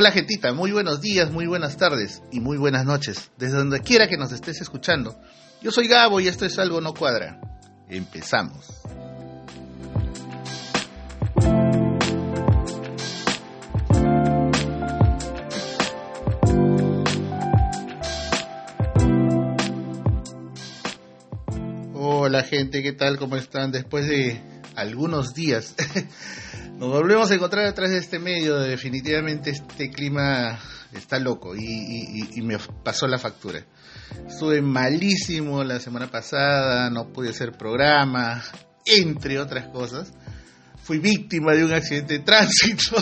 Hola gentita, muy buenos días, muy buenas tardes y muy buenas noches, desde donde quiera que nos estés escuchando. Yo soy Gabo y esto es Algo No Cuadra. Empezamos. Hola gente, ¿qué tal? ¿Cómo están? Después de algunos días nos volvemos a encontrar atrás de este medio. Definitivamente este clima está loco y, me pasó la factura. Estuve malísimo la semana pasada, no pude hacer programa, entre otras cosas. Fui víctima de un accidente de tránsito,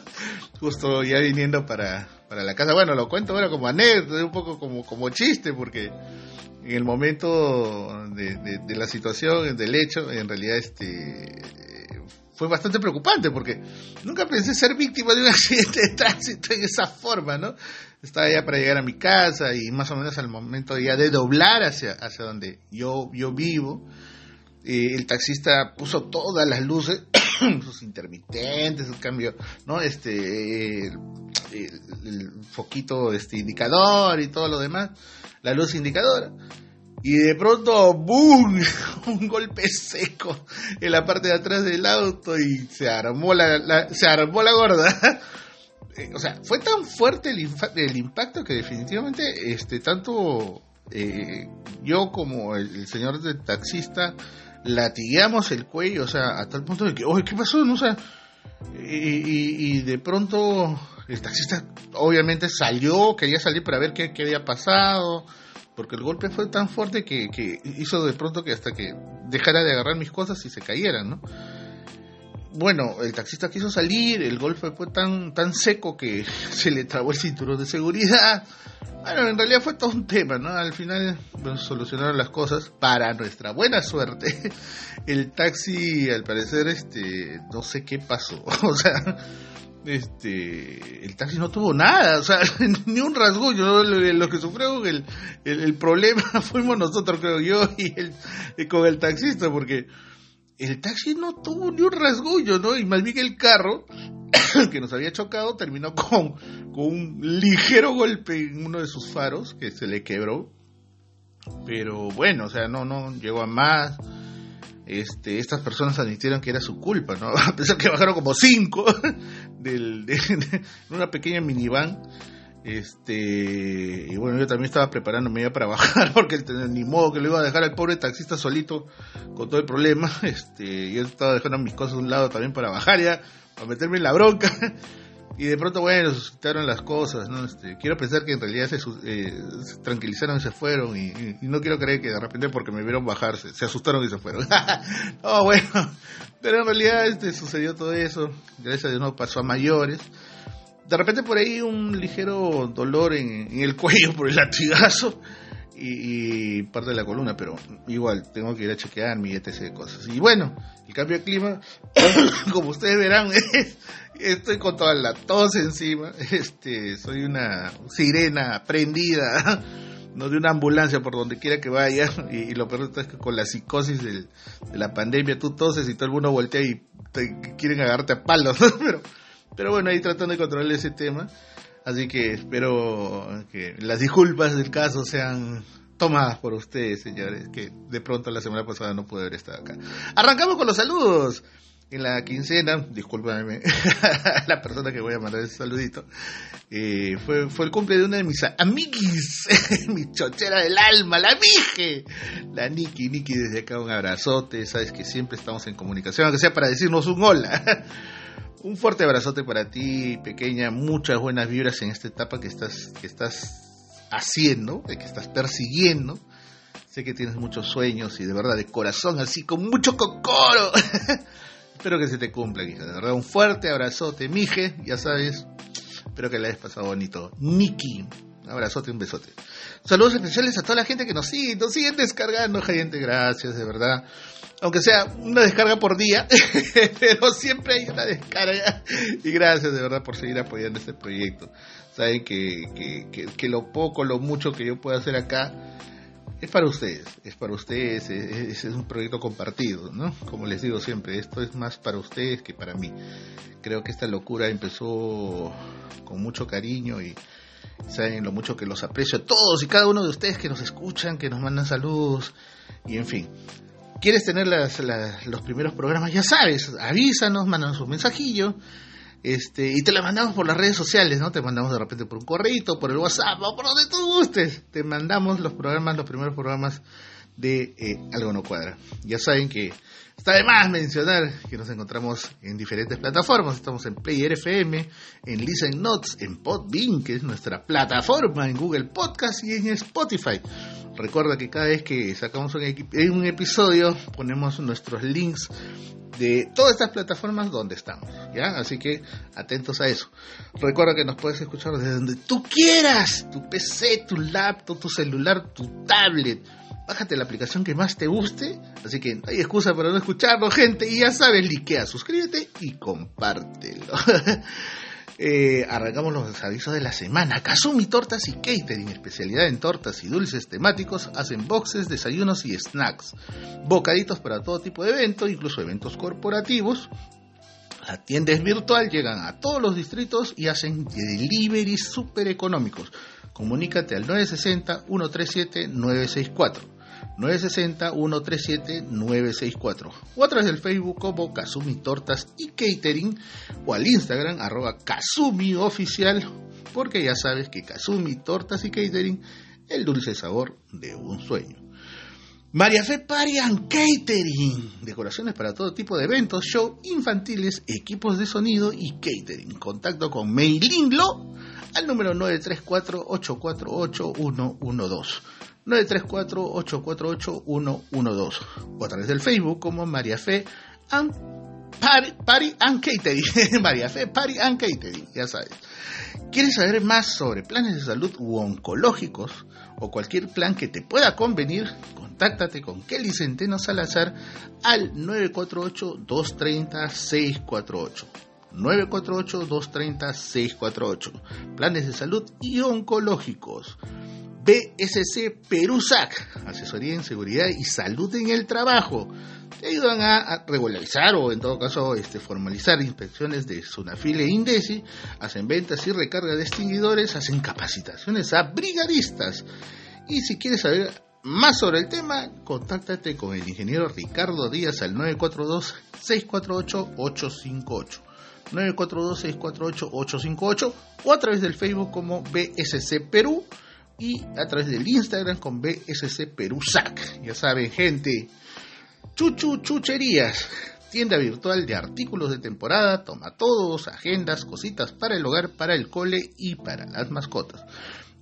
justo ya viniendo para, para la casa. Bueno, lo cuento ahora como anécdota, un poco como, como chiste, porque en el momento de, de, la situación, del hecho, en realidad este fue bastante preocupante porque nunca pensé ser víctima de un accidente de tránsito en esa forma, ¿no? Estaba ya para llegar a mi casa y más o menos al momento ya de doblar hacia, hacia donde yo, yo vivo, eh, el taxista puso todas las luces, sus intermitentes, el cambio, ¿no? Este, el, foquito este, indicador y todo lo demás, la luz indicadora y de pronto, ¡boom! Un golpe seco en la parte de atrás del auto y se armó la, se armó la gorda. Eh, o sea, fue tan fuerte el, el impacto que definitivamente, este, tanto eh, yo como el, señor del taxista latigueamos el cuello, o sea, a tal punto de que, oye, ¿qué pasó? No, o y, y, de pronto el taxista obviamente salió, quería salir para ver qué, qué había pasado porque el golpe fue tan fuerte que, hizo de pronto que hasta que dejara de agarrar mis cosas y se cayeran, ¿no? Bueno, el taxista quiso salir, el golpe fue tan, tan seco que se le trabó el cinturón de seguridad. Bueno, en realidad fue todo un tema, ¿no? Al final bueno, solucionaron las cosas. Para nuestra buena suerte, el taxi, al parecer, este, no sé qué pasó. O sea, este el taxi no tuvo nada, o sea, ni un rasguño, lo, que sufrió el, el, problema fuimos nosotros, creo yo, y, el, con el taxista, porque el taxi no tuvo ni un rasguño, ¿no? Y más bien el carro que nos había chocado terminó con, con un ligero golpe en uno de sus faros que se le quebró. Pero bueno, o sea, no, no llegó a más este, estas personas admitieron que era su culpa, ¿no? A pesar que bajaron como cinco del, de, una pequeña minivan. Este, y bueno, yo también estaba preparándome ya para bajar, porque ni modo que lo iba a dejar al pobre taxista solito con todo el problema. Este, yo estaba dejando mis cosas a un lado también para bajar ya, para meterme en la bronca. Y de pronto, bueno, suscitaron las cosas, ¿no? Este, quiero pensar que en realidad se, eh, tranquilizaron y se fueron. Y, no quiero creer que de repente porque me vieron bajarse, se asustaron y se fueron. no, bueno, pero en realidad este, sucedió todo eso. Gracias a Dios no pasó a mayores. De repente por ahí un ligero dolor en, el cuello por el latigazo. Y, parte de la columna, pero igual tengo que ir a chequear mi etc de cosas. Y bueno, el cambio de clima, como ustedes verán, estoy con toda la tos encima, este, soy una sirena prendida, no de una ambulancia por donde quiera que vaya, y, lo peor es que con la psicosis de la pandemia tú toses y todo el mundo voltea y quieren agarrarte a palos, pero, pero bueno, ahí tratando de controlar ese tema, así que espero que las disculpas del caso sean tomadas por ustedes, señores, que de pronto la semana pasada no pude haber estado acá. Arrancamos con los saludos en la quincena, discúlpame la persona que voy a mandar ese saludito, eh, fue, fue el cumple de una de mis amiguis, mi chochera del alma, la Mije, la Niki, Niki desde acá un abrazote, sabes que siempre estamos en comunicación, aunque sea para decirnos un hola. un fuerte abrazote para ti, pequeña, muchas buenas vibras en esta etapa que estás, que estás haciendo, que estás persiguiendo. Sé que tienes muchos sueños y de verdad de corazón, así con mucho cocoro. Espero que se te cumpla, hija. De verdad, un fuerte abrazote, Mije, ya sabes. Espero que la hayas pasado bonito. Niki, un abrazote, un besote. Saludos especiales a toda la gente que nos sigue, nos siguen descargando, gente. Gracias, de verdad. Aunque sea una descarga por día, pero siempre hay una descarga. Y gracias, de verdad, por seguir apoyando este proyecto. Saben que, que, que, que lo poco, lo mucho que yo pueda hacer acá es para ustedes, es para ustedes, es, un proyecto compartido, ¿no? Como les digo siempre, esto es más para ustedes que para mí. Creo que esta locura empezó con mucho cariño y saben lo mucho que los aprecio a todos y cada uno de ustedes que nos escuchan, que nos mandan saludos y en fin. ¿Quieres tener los primeros programas? Ya sabes, avísanos, mándanos un mensajillo este, y te la mandamos por las redes sociales, ¿no? Te mandamos de repente por un correo, por el WhatsApp, o por donde tú gustes. Te mandamos los programas, los primeros programas de eh, Algo No Cuadra. Ya saben que está de más mencionar que nos encontramos en diferentes plataformas. Estamos en Player FM, en Listen Notes, en Podbean, que es nuestra plataforma, en Google Podcast y en Spotify. Recuerda que cada vez que sacamos un, un episodio ponemos nuestros links de todas estas plataformas donde estamos, ¿ya? Así que atentos a eso. Recuerda que nos puedes escuchar desde donde tú quieras, tu PC, tu laptop, tu celular, tu tablet. Bájate la aplicación que más te guste, así que no hay excusa para no escucharlo, gente, y ya sabes, likea, suscríbete y compártelo. Eh, arrancamos los avisos de la semana. Kazumi Tortas y Catering, especialidad en tortas y dulces temáticos, hacen boxes, desayunos y snacks. Bocaditos para todo tipo de eventos, incluso eventos corporativos. Las tiendas virtual llegan a todos los distritos y hacen deliveries súper económicos. Comunícate al 960-137-964. 960-137-964 o a través del Facebook como Kazumi Tortas y Catering o al Instagram arroba Kazumi Oficial porque ya sabes que Kazumi Tortas y Catering el dulce sabor de un sueño. María Fe Parian Catering, decoraciones para todo tipo de eventos, show infantiles, equipos de sonido y catering. Contacto con Meilin Lo al número 934 848 112 934-848-112 o a través del Facebook como María Fe and Party, and Catering. María Fe Party and Catering, ya sabes. ¿Quieres saber más sobre planes de salud u oncológicos o cualquier plan que te pueda convenir? Contáctate con Kelly Centeno Salazar al 948-230-648. 948-230-648. Planes de salud y oncológicos. BSC Perusac, asesoría en seguridad y salud en el trabajo. Te ayudan a, regularizar o en todo caso este, formalizar inspecciones de Sunafil e Indesi, hacen ventas y recarga de extinguidores, hacen capacitaciones a brigadistas. Y si quieres saber más sobre el tema, contáctate con el ingeniero Ricardo Díaz al 942-648-858. 942-648-858 o a través del Facebook como BSC Perú y a través del Instagram con BSC Perusac. Ya saben, gente. Chuchu Chucherías, tienda virtual de artículos de temporada, toma todos, agendas, cositas para el hogar, para el cole y para las mascotas.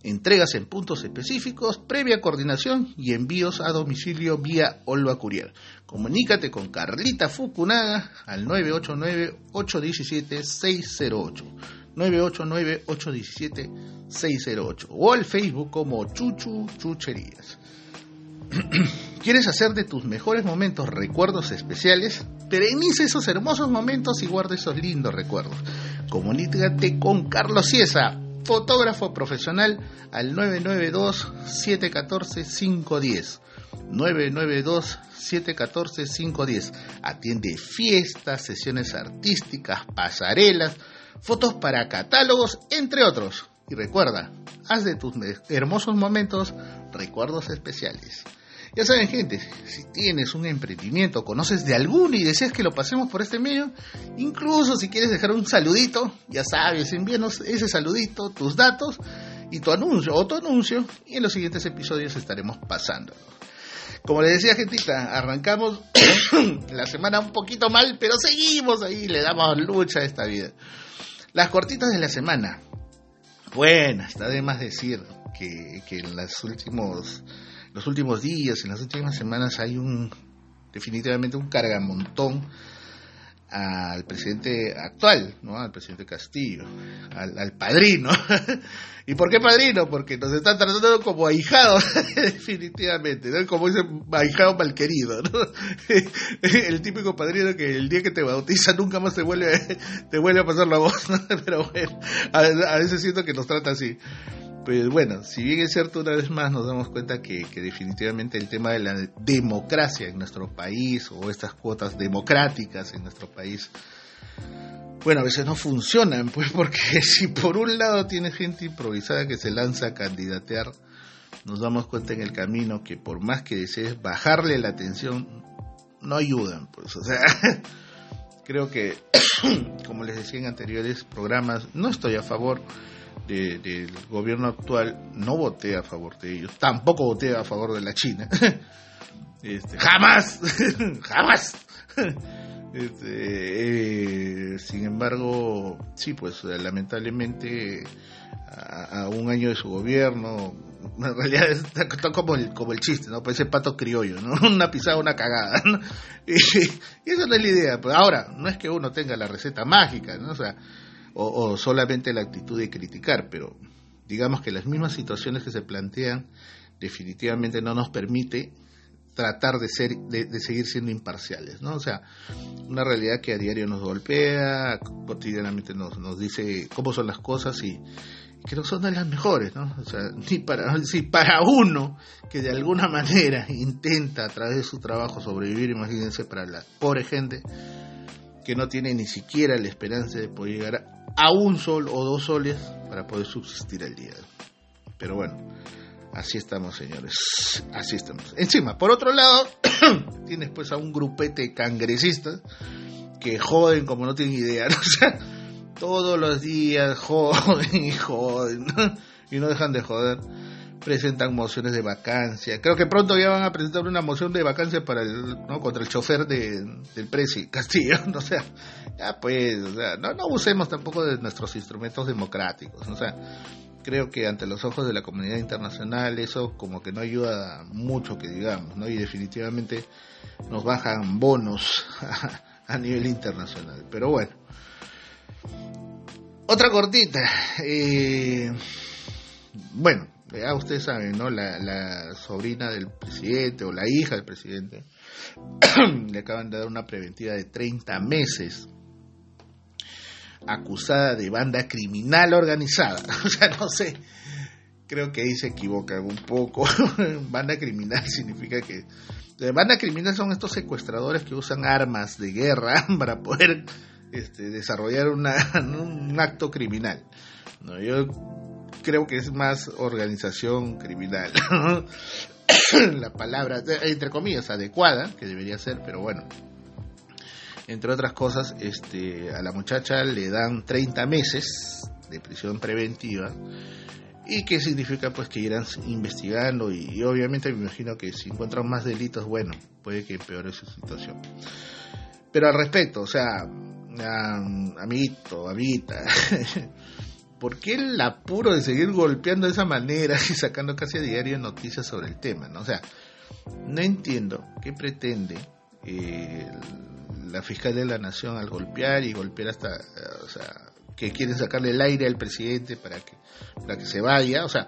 Entregas en puntos específicos, previa coordinación y envíos a domicilio vía Olva Courier. Comunícate con Carlita Fukunaga al 989-817-608. 989-817-608 o al Facebook como Chuchu Chucherías. ¿Quieres hacer de tus mejores momentos recuerdos especiales? Perenice esos hermosos momentos y guarda esos lindos recuerdos. Comunícate con Carlos Ciesa, fotógrafo profesional, al 992-714-510. 992-714-510. Atiende fiestas, sesiones artísticas, pasarelas, fotos para catálogos, entre otros. Y recuerda, haz de tus hermosos momentos recuerdos especiales. Ya saben, gente, si tienes un emprendimiento, conoces de alguno y deseas que lo pasemos por este medio, incluso si quieres dejar un saludito, ya sabes, envíanos ese saludito, tus datos y tu anuncio o tu anuncio, y en los siguientes episodios estaremos pasando. Como les decía, gentita, arrancamos la semana un poquito mal, pero seguimos ahí, le damos lucha a esta vida. Las cortitas de la semana. Bueno, está de más decir que, en los últimos, los últimos días, en las últimas semanas hay un definitivamente un cargamontón al presidente actual, ¿no? Al presidente Castillo, al, padrino. ¿Y por qué padrino? Porque nos están tratando como ahijados, definitivamente, ¿no? Como ese ahijado malquerido, ¿no? El típico padrino que el día que te bautiza nunca más te vuelve, te vuelve a pasar la voz. Pero bueno, a, veces siento que nos trata así. Pues bueno, si bien es cierto, una vez más nos damos cuenta que, que, definitivamente el tema de la democracia en nuestro país o estas cuotas democráticas en nuestro país, bueno, a veces no funcionan, pues porque si por un lado tiene gente improvisada que se lanza a candidatear, nos damos cuenta en el camino que por más que desees bajarle la atención, no ayudan, pues, o sea, creo que, como les decía en anteriores programas, no estoy a favor del gobierno actual, no voté a favor de ellos, tampoco voté a favor de la China. Este, jamás, jamás. Este, eh, sin embargo, sí, pues lamentablemente a, un año de su gobierno, en realidad está, como, el, como el chiste, ¿no? Parece pato criollo, ¿no? Una pisada, una cagada, Y, esa no es la idea. Pues ahora, no es que uno tenga la receta mágica, ¿no? O sea, o, solamente la actitud de criticar, pero digamos que las mismas situaciones que se plantean definitivamente no nos permite tratar de ser de, seguir siendo imparciales no o sea una realidad que a diario nos golpea cotidianamente nos, nos dice cómo son las cosas y que no son de las mejores, ¿no? O sea, ni para, si para uno que de alguna manera intenta a través de su trabajo sobrevivir, imagínense para la pobre gente que no tiene ni siquiera la esperanza de poder llegar a un sol o dos soles para poder subsistir al día. Pero bueno, así estamos, señores. Así estamos. Encima, por otro lado, tienes pues a un grupete cangrecistas que joden como no tienen idea, ¿no? O sea, todos los días joden y joden, y no dejan de joder presentan mociones de vacancia. Creo que pronto ya van a presentar una moción de vacancia para el, ¿no? contra el chofer de, del Presi Castillo. O sea, ya pues, o sea, no, no usemos tampoco de nuestros instrumentos democráticos. O sea, creo que ante los ojos de la comunidad internacional eso como que no ayuda mucho que digamos, ¿no? Y definitivamente nos bajan bonos a, nivel internacional. Pero bueno. Otra cortita. Eh, bueno, ya ustedes saben, ¿no? La, sobrina del presidente o la hija del presidente le acaban de dar una preventiva de 30 meses acusada de banda criminal organizada. O sea, no sé, creo que ahí se equivocan un poco. banda criminal significa que... Banda criminal son estos secuestradores que usan armas de guerra para poder este, desarrollar una, un acto criminal. No, yo creo que es más organización criminal. la palabra, entre comillas, adecuada, que debería ser, pero bueno. Entre otras cosas, este, a la muchacha le dan 30 meses de prisión preventiva. ¿Y qué significa? Pues que irán investigando y, obviamente me imagino que si encuentran más delitos, bueno, puede que empeore su situación. Pero al respecto, o sea, amiguito, amiguita, ¿por qué el apuro de seguir golpeando de esa manera y sacando casi a diario noticias sobre el tema? ¿no? O sea, no entiendo qué pretende eh, la fiscal de la nación al golpear y golpear hasta, eh, o sea, que quieren sacarle el aire al presidente para que, para que se vaya, o sea,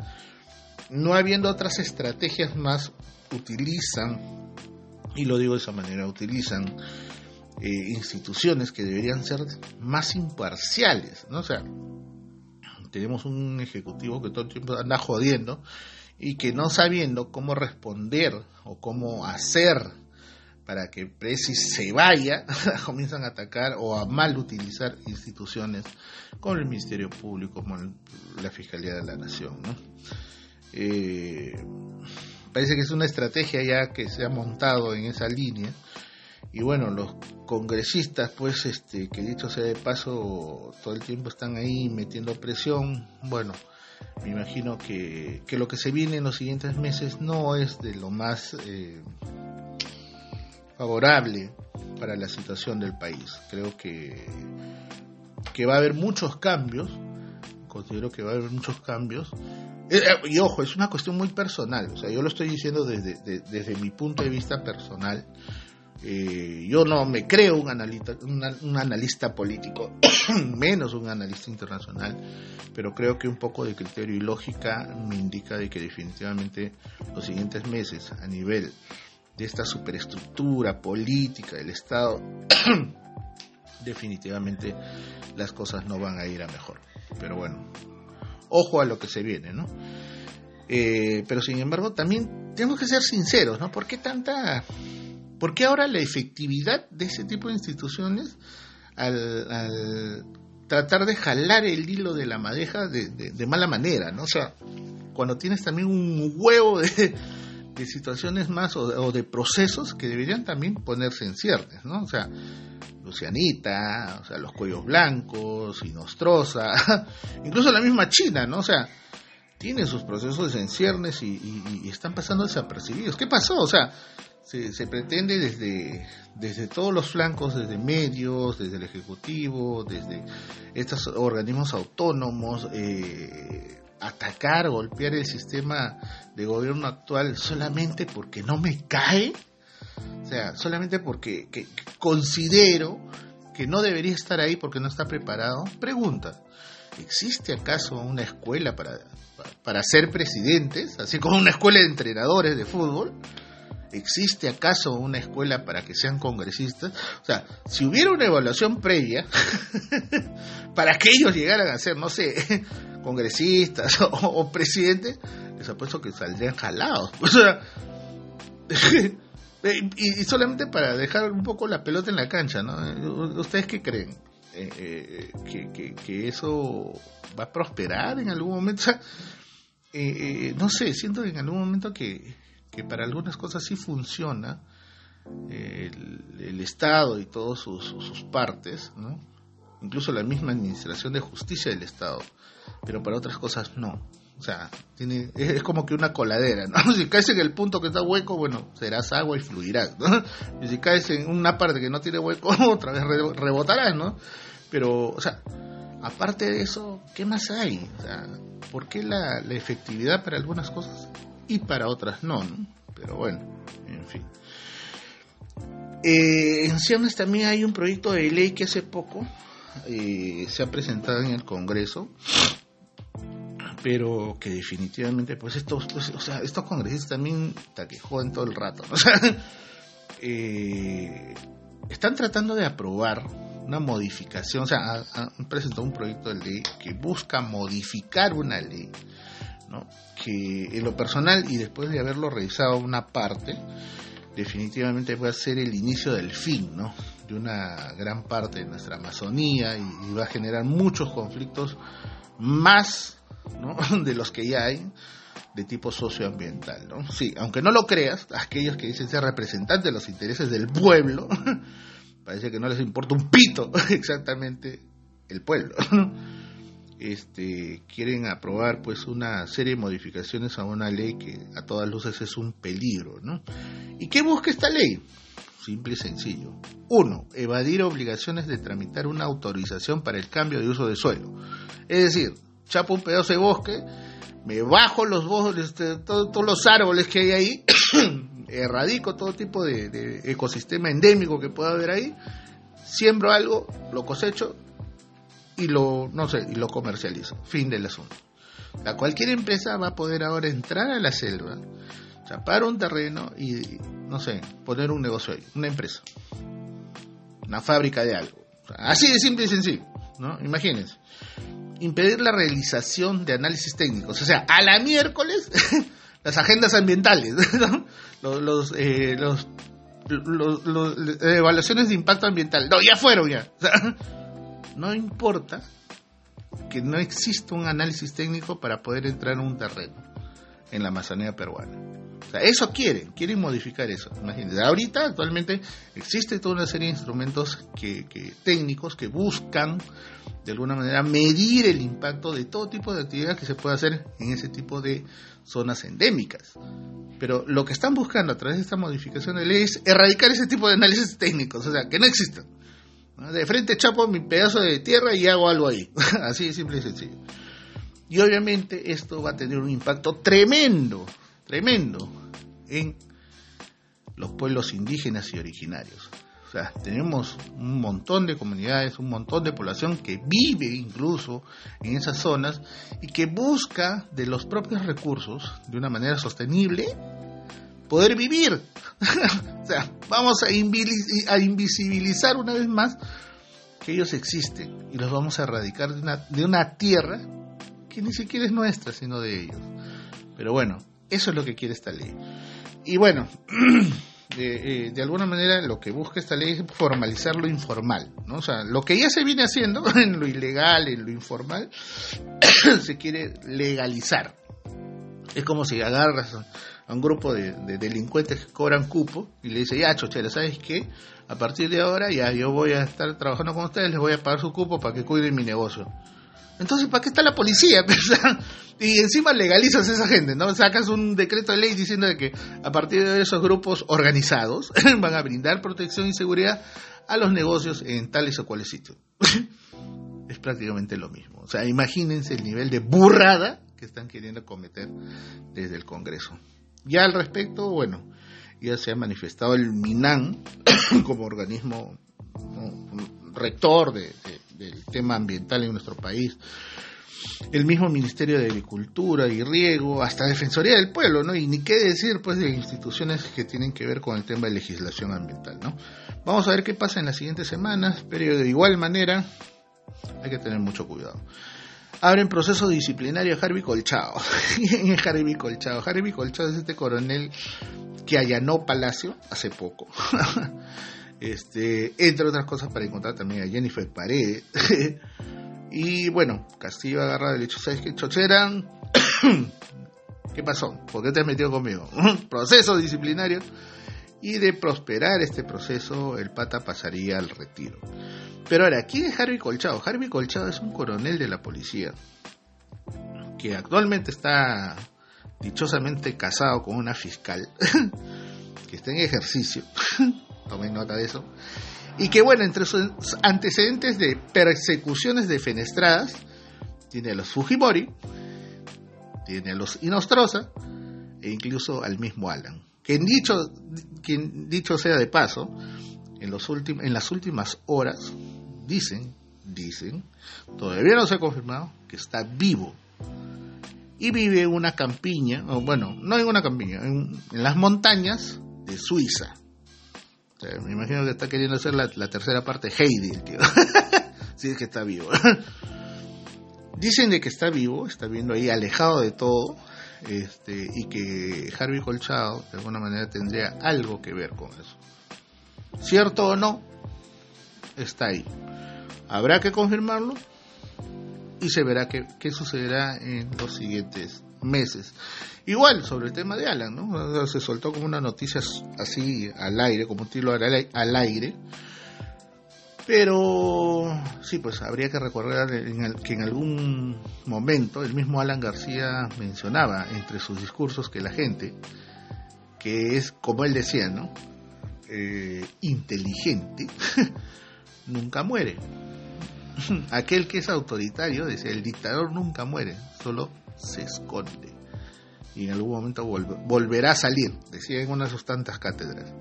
no habiendo otras estrategias más, utilizan, y lo digo de esa manera, utilizan eh, instituciones que deberían ser más imparciales, ¿no? O tenemos un ejecutivo que todo el tiempo anda jodiendo y que no sabiendo cómo responder o cómo hacer para que Presi se vaya, comienzan a atacar o a mal utilizar instituciones como el Ministerio Público, como la Fiscalía de la Nación. Eh, parece que es una estrategia ya que se ha montado en esa línea y bueno, los congresistas, pues, este, que dicho sea de paso, todo el tiempo están ahí metiendo presión. Bueno, me imagino que, que lo que se viene en los siguientes meses no es de lo más eh, favorable para la situación del país. Creo que, que va a haber muchos cambios, considero que va a haber muchos cambios. Eh, eh, y ojo, es una cuestión muy personal, o sea, yo lo estoy diciendo desde, desde mi punto de vista personal eh, yo no me creo un analista, un, analista político, menos un analista internacional, pero creo que un poco de criterio y lógica me indica de que definitivamente los siguientes meses a nivel de esta superestructura política del Estado, definitivamente las cosas no van a ir a mejor. Pero bueno, ojo a lo que se viene, ¿no? Eh, pero sin embargo, también tenemos que ser sinceros, ¿no? ¿Por qué tanta... ¿Por qué ahora la efectividad de ese tipo de instituciones al, tratar de jalar el hilo de la madeja de, mala manera, ¿no? O sea, cuando tienes también un huevo de, situaciones más o, de procesos que deberían también ponerse en ciernes, ¿no? O sea, Lucianita, o sea, los cuellos blancos, Inostrosa, incluso la misma China, ¿no? O sea, tiene sus procesos en ciernes y, están pasando desapercibidos. ¿Qué pasó? O sea, se, pretende desde, desde todos los flancos, desde medios, desde el Ejecutivo, desde estos organismos autónomos, eh, atacar, golpear el sistema de gobierno actual solamente porque no me cae, o sea, solamente porque considero que no debería estar ahí porque no está preparado. Pregunta, ¿existe acaso una escuela para para ser presidentes, así como una escuela de entrenadores de fútbol. ¿Existe acaso una escuela para que sean congresistas? O sea, si hubiera una evaluación previa para que ellos llegaran a ser, no sé, congresistas o, presidentes, les apuesto que saldrían jalados. y, solamente para dejar un poco la pelota en la cancha, ¿no? ¿Ustedes qué creen? Eh, eh, que, que, eso va a prosperar en algún momento. Eh, no sé, siento en algún momento que, que para algunas cosas sí funciona el, Estado y todas sus, sus, partes, ¿no? incluso la misma administración de justicia del Estado, pero para otras cosas no. O sea, tiene, es, como que una coladera, ¿no? Si caes en el punto que está hueco, bueno, serás agua y fluirás, ¿no? Y si caes en una parte que no tiene hueco, otra vez rebotarás, ¿no? Pero, o sea, aparte de eso, ¿qué más hay? ¿por qué la, efectividad para algunas cosas y para otras no, Pero bueno, en fin. Eh, en Cianes también hay un proyecto de ley que hace poco eh, se ha presentado en el Congreso pero que definitivamente pues estos pues, o sea estos congresistas también taquejoden todo el rato o sea eh, están tratando de aprobar una modificación, o sea, han presentado un proyecto de ley que busca modificar una ley, ¿no? que en lo personal y después de haberlo revisado una parte, definitivamente va a ser el inicio del fin, ¿no? de una gran parte de nuestra Amazonía y, va a generar muchos conflictos más de los que ya hay de tipo socioambiental, ¿no? Sí, aunque no lo creas, aquellos que dicen ser representantes de los intereses del pueblo, parece que no les importa un pito exactamente el pueblo. Este, quieren aprobar pues una serie de modificaciones a una ley que a todas luces es un peligro, ¿no? ¿Y qué busca esta ley? Simple y sencillo. Uno, evadir obligaciones de tramitar una autorización para el cambio de uso de suelo. Es decir, chapo un pedazo de bosque, me bajo los bosques, este, todos los árboles que hay ahí, erradico todo tipo de, ecosistema endémico que pueda haber ahí, siembro algo, lo cosecho y lo, no sé, y lo comercializo. Fin del asunto. La cualquier empresa va a poder ahora entrar a la selva, chapar un terreno y, no sé, poner un negocio ahí, una empresa, una fábrica de algo. así de simple y sencillo, ¿no? Imagínense. Impedir la realización de análisis técnicos. O sea, a la miércoles las agendas ambientales, los, eh, los, los, los, evaluaciones de impacto ambiental. No, ya fueron ya. no importa que no exista un análisis técnico para poder entrar en un terreno en la Amazonía peruana. O sea, eso quieren, quieren modificar eso. Imagínense, ahorita actualmente existe toda una serie de instrumentos que, técnicos que buscan de alguna manera medir el impacto de todo tipo de actividad que se puede hacer en ese tipo de zonas endémicas. Pero lo que están buscando a través de esta modificación de ley es erradicar ese tipo de análisis técnicos, o sea, que no existan. De frente chapo mi pedazo de tierra y hago algo ahí. Así simple y sencillo. Y obviamente esto va a tener un impacto tremendo, tremendo en los pueblos indígenas y originarios. O sea, tenemos un montón de comunidades, un montón de población que vive incluso en esas zonas y que busca de los propios recursos, de una manera sostenible, poder vivir. o sea, vamos a, invisibilizar una vez más que ellos existen y los vamos a erradicar de una, de una tierra que ni siquiera es nuestra, sino de ellos. Pero bueno, eso es lo que quiere esta ley. Y bueno, de, de, alguna manera lo que busca esta ley es formalizar lo informal, ¿no? O sea, lo que ya se viene haciendo en lo ilegal, en lo informal, se quiere legalizar. Es como si agarras a un grupo de, de, delincuentes que cobran cupo y le dice, ya, chochera, ¿sabes qué? A partir de ahora ya yo voy a estar trabajando con ustedes, les voy a pagar su cupo para que cuiden mi negocio. Entonces, ¿para qué está la policía? y encima legalizas a esa gente, ¿no? Sacas un decreto de ley diciendo de que a partir de esos grupos organizados van a brindar protección y seguridad a los negocios en tales o cuales sitios. es prácticamente lo mismo. O sea, imagínense el nivel de burrada que están queriendo cometer desde el Congreso. Ya al respecto, bueno, ya se ha manifestado el MINAN como organismo rector de, del tema ambiental en nuestro país. El mismo Ministerio de Agricultura y Riego, hasta Defensoría del Pueblo, ¿no? Y ni qué decir, pues, de instituciones que tienen que ver con el tema de legislación ambiental, ¿no? Vamos a ver qué pasa en las siguientes semanas, pero de igual manera hay que tener mucho cuidado abren proceso disciplinario a Harvey Colchado. Harvey Colchado. Harvey Colchado es este coronel que allanó Palacio hace poco. este, entre otras cosas para encontrar también a Jennifer Paredes. y bueno, Castillo agarra el hecho, ¿sabes qué? Chochera, ¿qué pasó? ¿Por qué te has metido conmigo? proceso disciplinario. Y de prosperar este proceso, el pata pasaría al retiro. Pero ahora, ¿quién es Harvey Colchado? Harvey Colchado es un coronel de la policía que actualmente está dichosamente casado con una fiscal que está en ejercicio. Tomen nota de eso. Y que, bueno, entre sus antecedentes de persecuciones defenestradas, tiene a los Fujimori, tiene a los Inostroza e incluso al mismo Alan. Que dicho, quien dicho sea de paso, en, los últimos, en las últimas horas dicen, dicen, todavía no se ha confirmado, que está vivo. Y vive en una campiña, bueno, no en una campiña, en, las montañas de Suiza. Me imagino que está queriendo hacer la, tercera parte Heidi, el si es que está vivo. Dicen de que está vivo, está viendo ahí alejado de todo, este, y que Harvey Colchado de alguna manera tendría algo que ver con eso. Cierto o no, está ahí. Habrá que confirmarlo y se verá qué, qué sucederá en los siguientes meses. Igual sobre el tema de Alan, ¿no? Se soltó como una noticia así al aire, como un tiro al aire. Pero sí, pues habría que recordar en el, que en algún momento el mismo Alan García mencionaba entre sus discursos que la gente, que es como él decía, ¿no? Eh, inteligente, nunca muere. Aquel que es autoritario, decía, el dictador nunca muere, solo se esconde. Y en algún momento volver, volverá a salir, decía en una de sus tantas cátedras.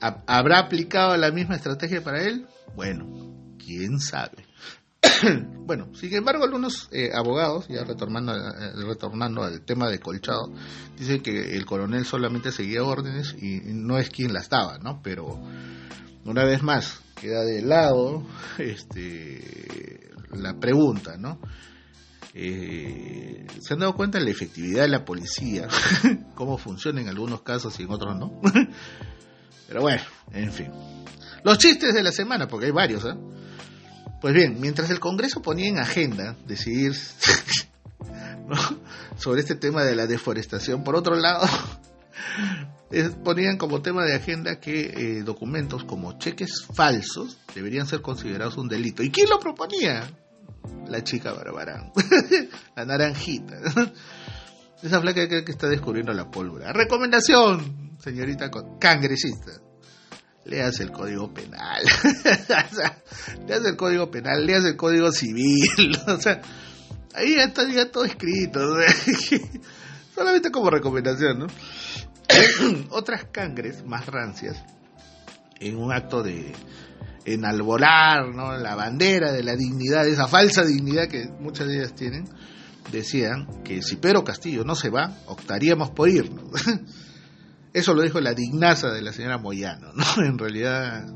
¿Habrá aplicado la misma estrategia para él? Bueno, quién sabe. bueno, sin embargo, algunos eh, abogados, ya retornando, eh, retornando al tema de Colchado, dicen que el coronel solamente seguía órdenes y no es quien las daba, ¿no? Pero una vez más, queda de lado este, la pregunta, ¿no? Eh, ¿Se han dado cuenta de la efectividad de la policía? ¿Cómo funciona en algunos casos y en otros no? Pero bueno, en fin. Los chistes de la semana, porque hay varios, ¿eh? Pues bien, mientras el Congreso ponía en agenda decidir sobre este tema de la deforestación, por otro lado, ponían como tema de agenda que eh, documentos como cheques falsos deberían ser considerados un delito. ¿Y quién lo proponía? La chica Barbarán, la naranjita. Esa flaca que, que está descubriendo la pólvora. Recomendación, señorita cangresista leas el código penal, leas el código penal, leas el código civil, o sea, ahí está ya todo escrito, solamente como recomendación, ¿no? Otras cangres más rancias, en un acto de enalborar, ¿no? La bandera de la dignidad, esa falsa dignidad que muchas de ellas tienen, decían que si Pedro Castillo no se va, optaríamos por irnos. Eso lo dijo la dignaza de la señora Moyano, ¿no? En realidad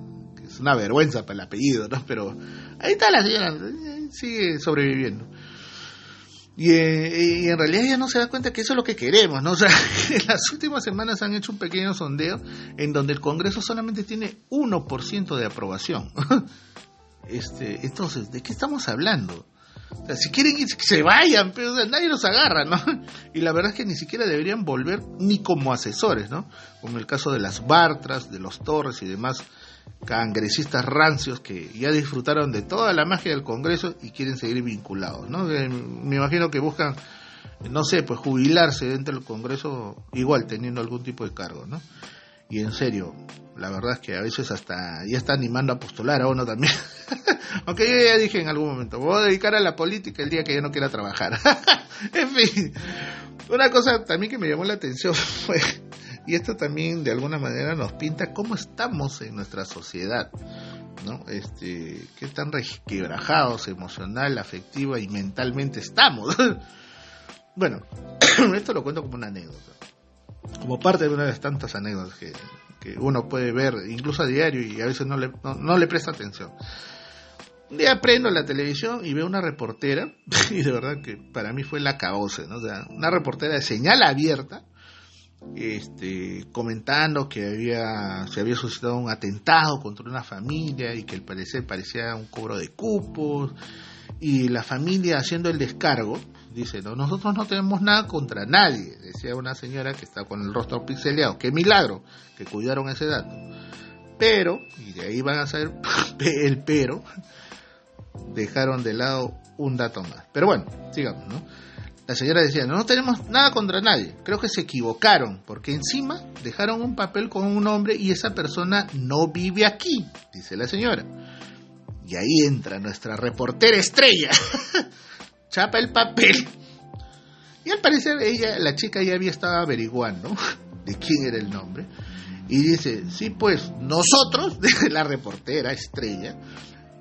es una vergüenza para el apellido, ¿no? Pero ahí está la señora, sigue sobreviviendo. Eh, y, en realidad ella no se da cuenta que eso es lo que queremos, ¿no? O sea, en las últimas semanas han hecho un pequeño sondeo en donde el Congreso solamente tiene 1% de aprobación. Este, entonces, ¿de qué estamos hablando? O sea, si quieren que se vayan, pero nadie los agarra, ¿no? Y la verdad es que ni siquiera deberían volver ni como asesores, ¿no? Como el caso de las Bartras, de los Torres y demás cangresistas rancios que ya disfrutaron de toda la magia del Congreso y quieren seguir vinculados, ¿no? Eh, me imagino que buscan, no sé, pues jubilarse dentro del Congreso igual teniendo algún tipo de cargo, ¿no? Y en serio, la verdad es que a veces hasta ya está animando a postular a uno también. Aunque yo ya dije en algún momento, voy a dedicar a la política el día que yo no quiera trabajar. en fin, una cosa también que me llamó la atención fue y esto también de alguna manera nos pinta cómo estamos en nuestra sociedad, ¿no? Este, qué tan resquebrajados emocional, afectiva y mentalmente estamos. bueno, esto lo cuento como una anécdota, como parte de una de las tantas anécdotas que, uno puede ver, incluso a diario, y a veces no le, no, le presta atención. Un día prendo la televisión y veo una reportera, y de verdad que para mí fue la cabose, ¿no? O sea, una reportera de señal abierta, este, comentando que había, se había suscitado un atentado contra una familia y que al parecer parecía un cobro de cupos y la familia haciendo el descargo, dice, no, nosotros no tenemos nada contra nadie, decía una señora que está con el rostro pixeleado, qué milagro que cuidaron ese dato. Pero, y de ahí van a ser el pero, dejaron de lado un dato más. Pero bueno, sigamos, ¿no? La señora decía, no, tenemos nada contra nadie. Creo que se equivocaron, porque encima dejaron un papel con un hombre y esa persona no vive aquí, dice la señora. Y ahí entra nuestra reportera estrella. Chapa el papel. Y al parecer ella, la chica ya había estado averiguando de quién era el nombre. Y dice, sí, pues nosotros, la reportera estrella,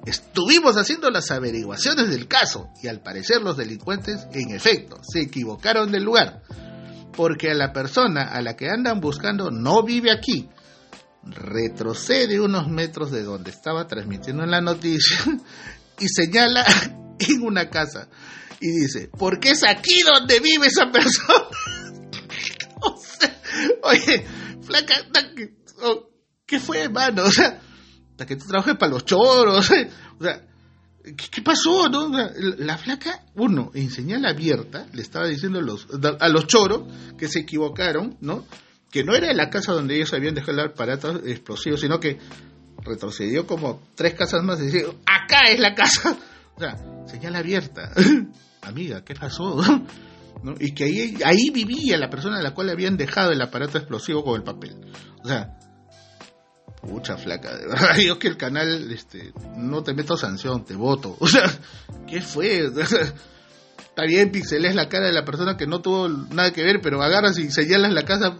Estuvimos haciendo las averiguaciones del caso y al parecer los delincuentes, en efecto, se equivocaron del lugar, porque la persona a la que andan buscando no vive aquí. Retrocede unos metros de donde estaba transmitiendo la noticia y señala en una casa y dice, porque es aquí donde vive esa persona. oye, flaca, ¿qué fue, hermano? O sea, que tú trabajes para los choros. o sea, ¿qué, pasó? No? La, flaca, uno, en señal abierta, le estaba diciendo a los, a los choros que se equivocaron, ¿no? Que no era la casa donde ellos habían dejado el aparato explosivo, sino que retrocedió como tres casas más y dijo, acá es la casa. O sea, señal abierta. Amiga, ¿qué pasó? ¿No? Y que ahí, ahí vivía la persona a la cual habían dejado el aparato explosivo con el papel. O sea, Pucha flaca, de verdad, yo que el canal este, no te meto sanción, te voto. O sea, ¿qué fue? Está bien, pixeles la cara de la persona que no tuvo nada que ver, pero agarras y señalas la casa.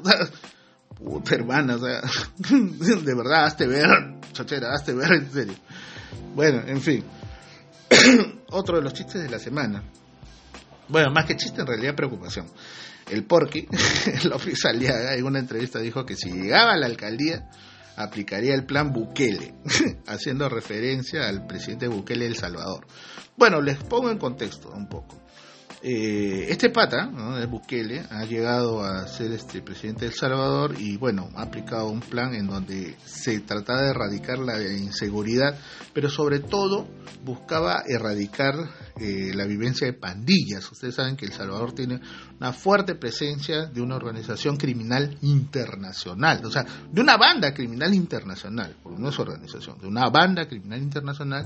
Puta hermana, o sea, de verdad, hazte ver, chochera, hazte ver, en serio. Bueno, en fin. Otro de los chistes de la semana. Bueno, más que chiste, en realidad preocupación. El Porky, el oficial en una entrevista dijo que si llegaba a la alcaldía, aplicaría el plan Bukele, haciendo referencia al presidente Bukele El Salvador. Bueno, les pongo en contexto un poco. Eh, este pata, ¿no? de Bukele, ha llegado a ser este presidente de El Salvador y bueno, ha aplicado un plan en donde se trataba de erradicar la inseguridad, pero sobre todo buscaba erradicar eh, la vivencia de pandillas. Ustedes saben que El Salvador tiene una fuerte presencia de una organización criminal internacional, o sea, de una banda criminal internacional, porque no es organización, de una banda criminal internacional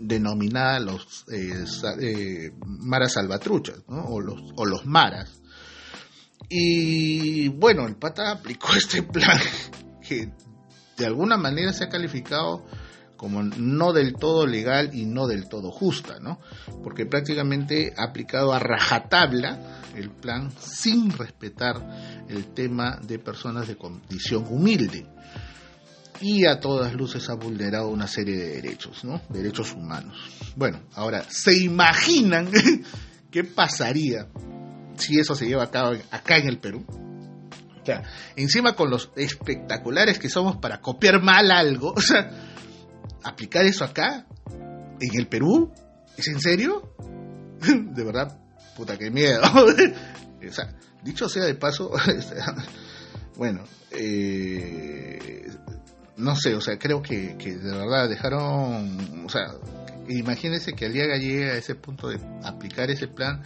denominada los eh, eh Maras Salvatruchas, o, los, o los Maras. Y bueno, el pata aplicó este plan que de alguna manera se ha calificado como no del todo legal y no del todo justa, ¿no? Porque prácticamente ha aplicado a rajatabla el plan sin respetar el tema de personas de condición humilde. Y a todas luces ha vulnerado una serie de derechos, ¿no? Derechos humanos. Bueno, ahora, ¿se imaginan qué pasaría si eso se lleva a cabo acá en el Perú? O sea, encima con los espectaculares que somos para copiar mal algo, o sea, aplicar eso acá, en el Perú, ¿es en serio? de verdad, puta, qué miedo. o sea, dicho sea de paso, bueno, eh, no sé, o sea, creo que, que de verdad dejaron, o sea, imagínense que Aliaga llegue a ese punto de aplicar ese plan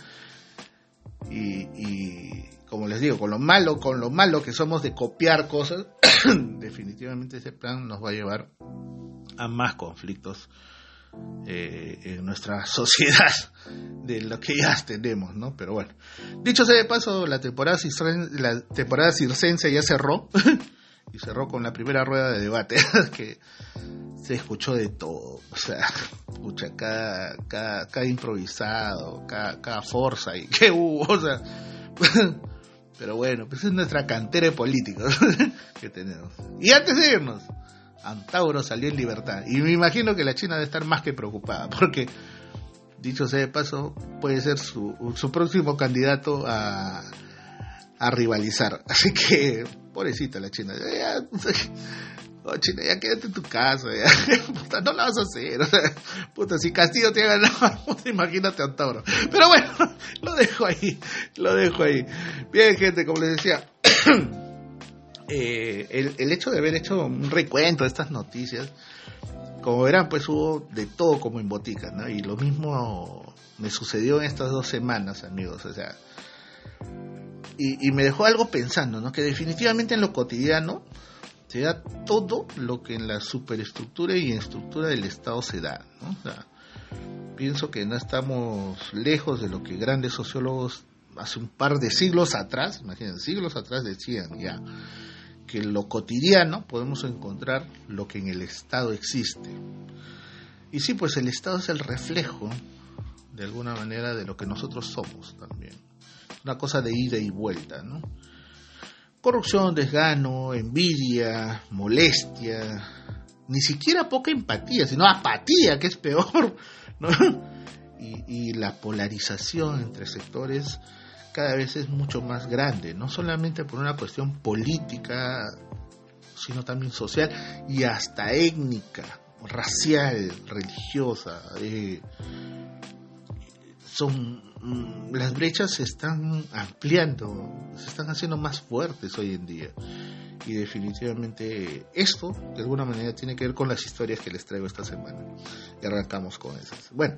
y, y, como les digo, con lo malo, con lo malo que somos de copiar cosas, definitivamente ese plan nos va a llevar a más conflictos eh, en nuestra sociedad de lo que ya tenemos, ¿no? Pero bueno, dicho sea de paso, la temporada, la temporada circense ya cerró y cerró con la primera rueda de debate que se escuchó de todo, o sea, escucha cada, cada, improvisado, cada, cada forza y qué hubo, o sea, pero bueno, pues es nuestra cantera de políticos que tenemos. Y antes de irnos, Antauro salió en libertad. Y me imagino que la China debe estar más que preocupada, porque, dicho sea de paso, puede ser su, su próximo candidato a, a rivalizar. Así que, pobrecita la China. Ya, oh, China, ya quédate en tu casa, ya. no la vas a hacer. puta, si Castillo te ha ganado, imagínate a Antauro. Pero bueno, lo dejo ahí, lo dejo ahí. Bien, gente, como les decía. Eh, el, hecho de haber hecho un recuento de estas noticias, como verán, pues hubo de todo como en botica, ¿no? Y lo mismo me sucedió en estas dos semanas, amigos, o sea, y, me dejó algo pensando, ¿no? Que definitivamente en lo cotidiano se da todo lo que en la superestructura y estructura del Estado se da, ¿no? O sea, pienso que no estamos lejos de lo que grandes sociólogos hace un par de siglos atrás, imagínense, siglos atrás decían ya, que en lo cotidiano podemos encontrar lo que en el Estado existe. Y sí, pues el Estado es el reflejo, de alguna manera, de lo que nosotros somos también. Una cosa de ida y vuelta, ¿no? Corrupción, desgano, envidia, molestia, ni siquiera poca empatía, sino apatía, que es peor, ¿no? Y, y la polarización entre sectores cada vez es mucho más grande, no solamente por una cuestión política, sino también social y hasta étnica, racial, religiosa. Eh, son mm, las brechas se están ampliando, se están haciendo más fuertes hoy en día. Y definitivamente esto, de alguna manera, tiene que ver con las historias que les traigo esta semana. Y arrancamos con esas. Bueno,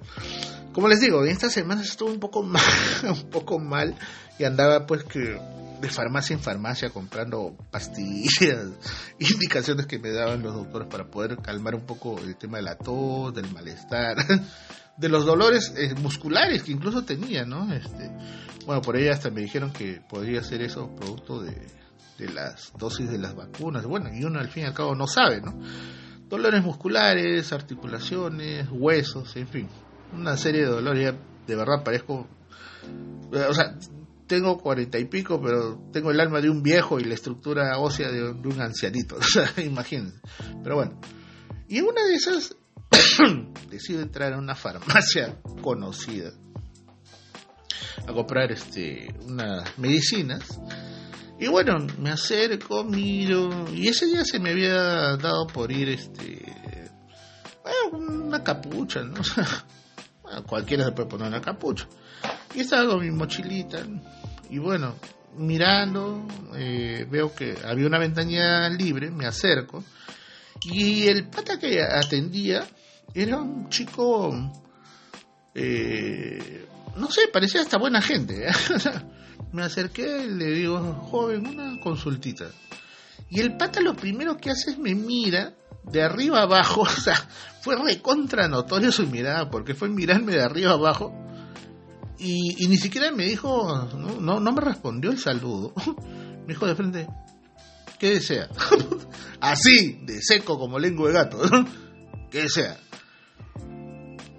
como les digo, esta semana estuvo un poco mal, un poco mal y andaba pues que de farmacia en farmacia comprando pastillas, indicaciones que me daban los doctores para poder calmar un poco el tema de la tos, del malestar, de los dolores eh, musculares que incluso tenía, ¿no? Este, bueno, por ahí hasta me dijeron que podría ser eso producto de, de las dosis de las vacunas. Bueno, y uno al fin y al cabo no sabe, ¿no? Dolores musculares, articulaciones, huesos, en fin, una serie de dolores. de verdad parezco, o sea, tengo cuarenta y pico, pero tengo el alma de un viejo y la estructura ósea de, un ancianito. O sea, imagínense. Pero bueno, y en una de esas decido entrar a una farmacia conocida a comprar este unas medicinas y bueno, me acerco, miro, y ese día se me había dado por ir, este, bueno, una capucha, ¿no? cualquiera se puede poner una capucha. Y estaba con mi mochilita, y bueno, mirando, eh, veo que había una ventanilla libre, me acerco, y el pata que atendía era un chico, eh, no sé, parecía hasta buena gente, ¿eh? me acerqué y le digo, joven, una consultita. Y el pata lo primero que hace es me mira de arriba abajo, o sea, fue recontra notorio su mirada, porque fue mirarme de arriba abajo. Y, ni siquiera me dijo, no, no, me respondió el saludo. me dijo de frente, ¿qué desea? Así, de seco como lengua de gato, ¿qué desea?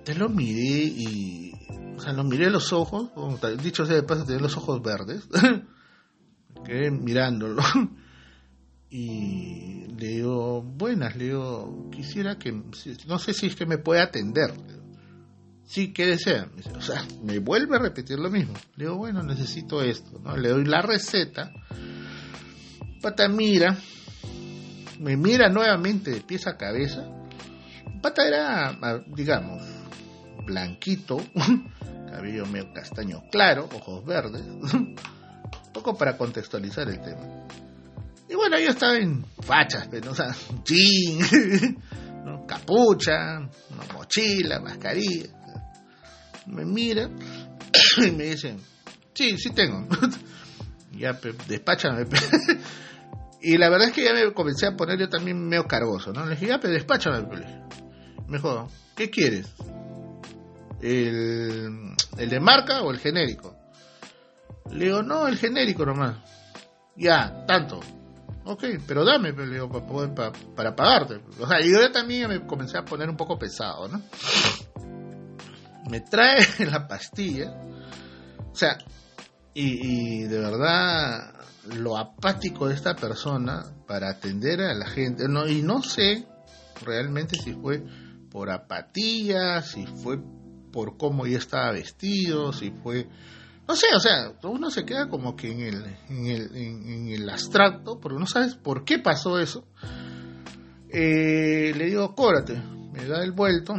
Te lo miré y o sea, lo miré los ojos, dicho sea de paso, tenía los ojos verdes, quedé mirándolo. Y le digo, buenas, le digo, quisiera que, no sé si es que me puede atender. Sí, ¿qué desea? O sea, me vuelve a repetir lo mismo. Le digo, bueno, necesito esto, ¿no? Le doy la receta. Pata mira, me mira nuevamente de pies a cabeza. Pata era, digamos, blanquito, cabello medio castaño claro, ojos verdes, un poco para contextualizar el tema. Y bueno, yo estaba en fachas, pero, pues, o jean, capucha, una mochila, mascarilla. Me mira y me dice, sí, sí tengo. ya, despáchame. y la verdad es que ya me comencé a poner yo también medio cargoso, ¿no? Le dije, ya, pero despáchame. Me dijo, ¿qué quieres? ¿El, ¿El de marca o el genérico? Le digo, no, el genérico nomás. Ya, tanto. Ok, pero dame, pero, digo, para, para, pagarte. O sea, yo ya también me comencé a poner un poco pesado, ¿no? Me trae la pastilla. O sea, y, de verdad, lo apático de esta persona para atender a la gente. No, y no sé realmente si fue por apatía, si fue por cómo ya estaba vestido, si fue no sé, o sea, uno se queda como que en el, en el, en, el abstracto, porque no sabes por qué pasó eso. Eh, le digo, cóbrate, me da el vuelto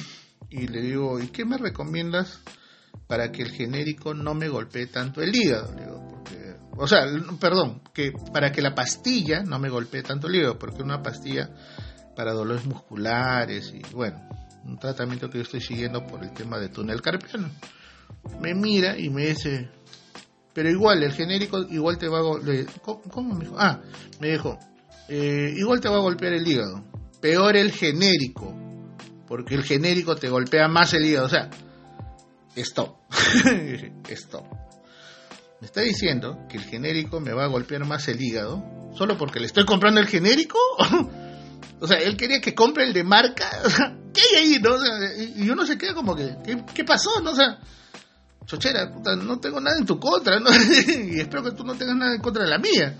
y le digo, ¿y qué me recomiendas para que el genérico no me golpee tanto el hígado? porque, o sea, perdón, que para que la pastilla no me golpee tanto el hígado, porque una pastilla para dolores musculares y bueno, un tratamiento que yo estoy siguiendo por el tema de túnel carpiano me mira y me dice, pero igual, el genérico igual te va a... ¿Cómo, me dijo? Ah, me dijo, eh, igual te va a golpear el hígado. Peor el genérico, porque el genérico te golpea más el hígado. O sea, stop. stop. ¿Me está diciendo que el genérico me va a golpear más el hígado solo porque le estoy comprando el genérico? o sea, él quería que compre el de marca. ¿qué hay ahí? No? y uno se queda como que, ¿qué, pasó? No? O sea, chochera, no tengo nada en tu contra, y espero que tú no tengas nada en contra de la mía.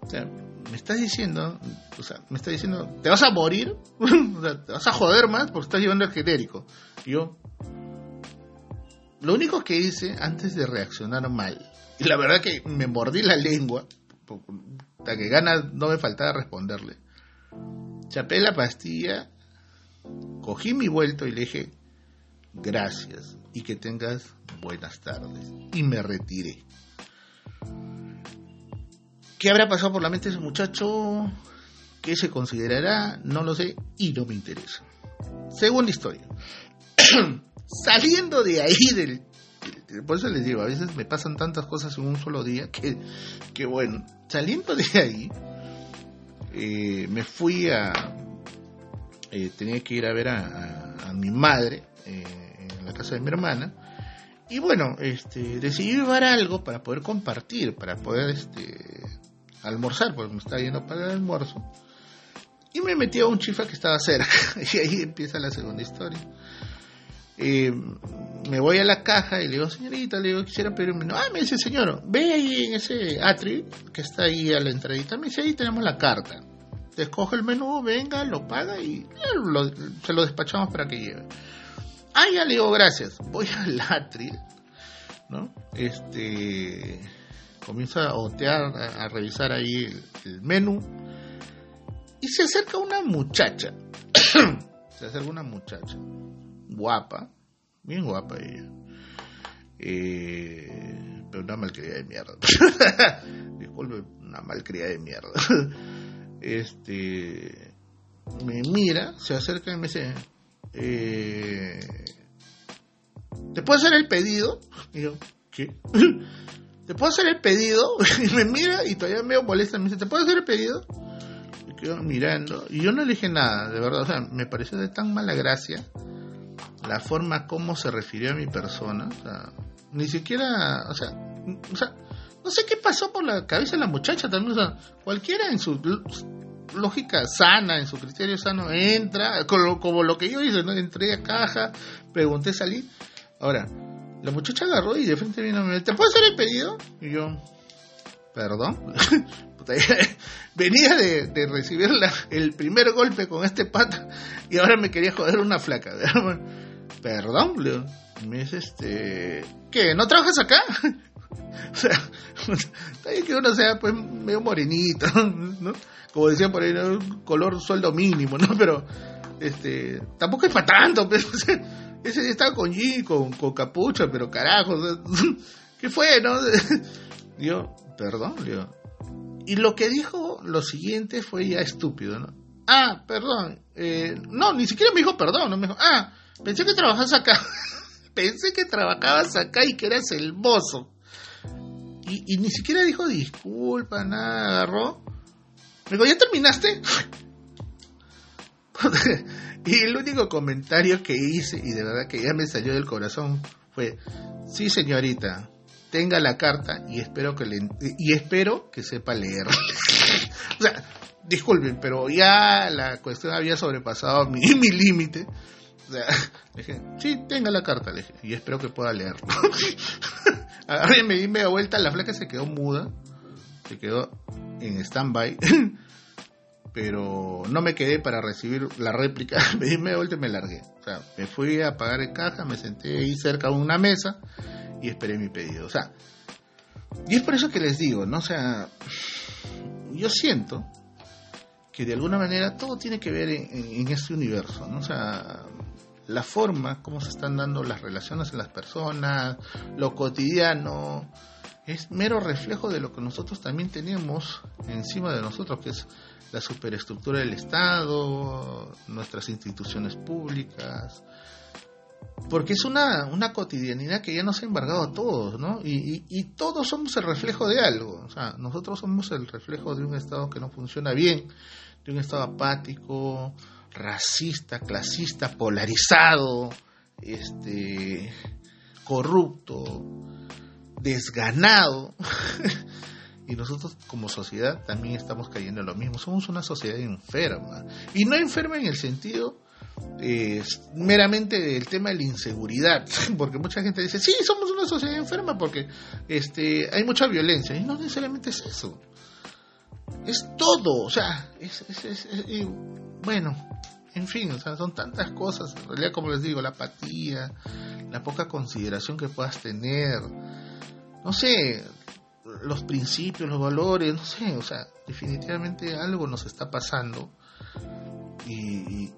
O sea, me estás diciendo, o sea, me estás diciendo, ¿te vas a morir? o sea, ¿te vas a joder más porque estás llevando el genérico? Y yo, lo único que hice antes de reaccionar mal, y la verdad que me mordí la lengua, hasta que ganas no me faltaba responderle. Chapé la pastilla, cogí mi vuelto y le dije, gracias y que tengas buenas tardes. Y me retiré. ¿Qué habrá pasado por la mente de ese muchacho? ¿Qué se considerará? No lo sé y no me interesa. Segunda historia. Saliendo de ahí del, Por eso les digo, a veces me pasan tantas cosas en un solo día que, que bueno, saliendo de ahí, eh, me fui a... Eh, tenía que ir a ver a, a, mi madre. Eh, la casa de mi hermana. Y bueno, este, decidí llevar algo para poder compartir, para poder este, almorzar, porque me estaba yendo para el almuerzo. Y me metí a un chifa que estaba cerca. Y ahí empieza la segunda historia. Eh, me voy a la caja y le digo, señorita, le digo, quisiera pedir un. Ah, me dice, señor, ve ahí en ese atri que está ahí a la entradita. Me dice, ahí tenemos la carta. Escoge el menú, venga, lo paga y se lo despachamos para que lleve. Ah, ya le digo gracias. Voy al atril, ¿no? Este. Comienzo a otear, a, revisar ahí el, menú. Y se acerca una muchacha. se acerca una muchacha. Guapa. Bien guapa ella. Eh, pero una malcriada de mierda. Disculpe, una malcriada de mierda. este. Me mira, se acerca y me dice eh, ¿te puedo hacer el pedido? Y yo, ¿qué? ¿Te puedo hacer el pedido? Y me mira y todavía me molesta, me dice, ¿te puedo hacer el pedido? Y quedo mirando, y yo no le nada, de verdad, o sea, me pareció de tan mala gracia la forma como se refirió a mi persona, o sea, ni siquiera, o sea, o sea, no sé qué pasó por la cabeza de la muchacha también, cualquiera en su lógica sana, en su criterio sano, entra, como, lo que yo hice, ¿no? Entré a caja, pregunté, salí. Ahora, la muchacha agarró y de frente vino, ¿te puedo hacer el pedido? Y yo, perdón. Venía de, recibir el primer golpe con este pata y ahora me quería joder una flaca. Perdón, Leo. Me dice, este, ¿qué? ¿No trabajas acá? o sea, está bien que uno sea pues medio morenito, ¿no? como decían por ahí, color sueldo mínimo, ¿no? Pero este tampoco es para tanto, pero, ese día estaba con G, con, con capucha, pero carajo, ¿qué fue, no? Yo, perdón, yo. Y lo que dijo lo siguiente fue ya estúpido, ¿no? Ah, perdón. Eh, no, ni siquiera me dijo perdón, no me dijo, ah, pensé que trabajabas acá. pensé que trabajabas acá y que eras el mozo. Y, y ni siquiera dijo disculpa, nada, agarró. Me dijo, ¿ya terminaste? y el único comentario que hice, y de verdad que ya me salió del corazón, fue, sí señorita, tenga la carta y espero que le, y espero que sepa leer. o sea, disculpen, pero ya la cuestión había sobrepasado mi, mi límite. O sea, le dije, sí, tenga la carta, le dije, y espero que pueda leerlo. Ahora me di media vuelta, la flaca se quedó muda, se quedó en stand-by pero no me quedé para recibir la réplica, me di media vuelta y me largué. O sea, me fui a pagar en caja, me senté ahí cerca de una mesa y esperé mi pedido. O sea, y es por eso que les digo, ¿no? O sea, yo siento que de alguna manera todo tiene que ver en, en este universo, ¿no? O sea, la forma, cómo se están dando las relaciones en las personas, lo cotidiano, es mero reflejo de lo que nosotros también tenemos encima de nosotros, que es la superestructura del Estado, nuestras instituciones públicas, porque es una, una cotidianidad que ya nos ha embargado a todos, ¿no? Y, y, todos somos el reflejo de algo, o sea, nosotros somos el reflejo de un Estado que no funciona bien, de un Estado apático, racista, clasista, polarizado, este, corrupto, desganado. Y nosotros como sociedad también estamos cayendo en lo mismo. Somos una sociedad enferma. Y no enferma en el sentido meramente del tema de la inseguridad. Porque mucha gente dice, sí, somos una sociedad enferma porque este, hay mucha violencia. Y no necesariamente es eso. Es todo. O sea, es, bueno, en fin, o sea, son tantas cosas. En realidad, como les digo, la apatía, la poca consideración que puedas tener. No sé, los principios, los valores, no sé, o sea, definitivamente algo nos está pasando y,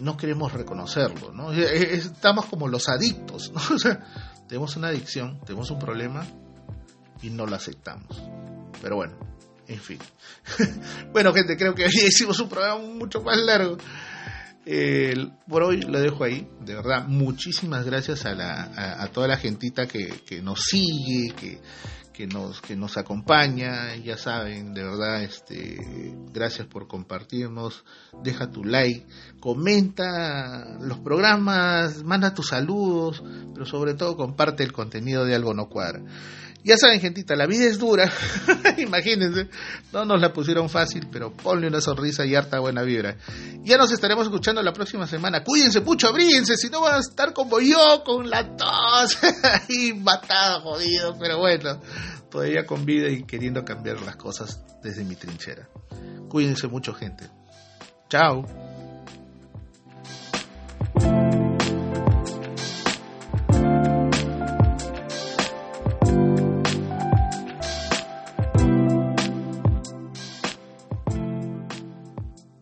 no queremos reconocerlo, ¿no? Estamos como los adictos, ¿no? O sea, tenemos una adicción, tenemos un problema y no lo aceptamos. Pero bueno, en fin. bueno, gente, creo que hoy hicimos un programa mucho más largo. Por hoy lo dejo ahí. De verdad, muchísimas gracias a, la, a, toda la gentita que, nos sigue, que, que nos, que nos acompaña, ya saben, de verdad, este, gracias por compartirnos, deja tu like, comenta los programas, manda tus saludos, pero sobre todo comparte el contenido de Algo No Cuadra. Ya saben, gentita, la vida es dura. Imagínense, no nos la pusieron fácil, pero ponle una sonrisa y harta buena vibra. Ya nos estaremos escuchando la próxima semana. Cuídense mucho, abríense, si no van a estar como yo, con la tos y matado, jodido, pero bueno, todavía con vida y queriendo cambiar las cosas desde mi trinchera. Cuídense mucho, gente. Chao.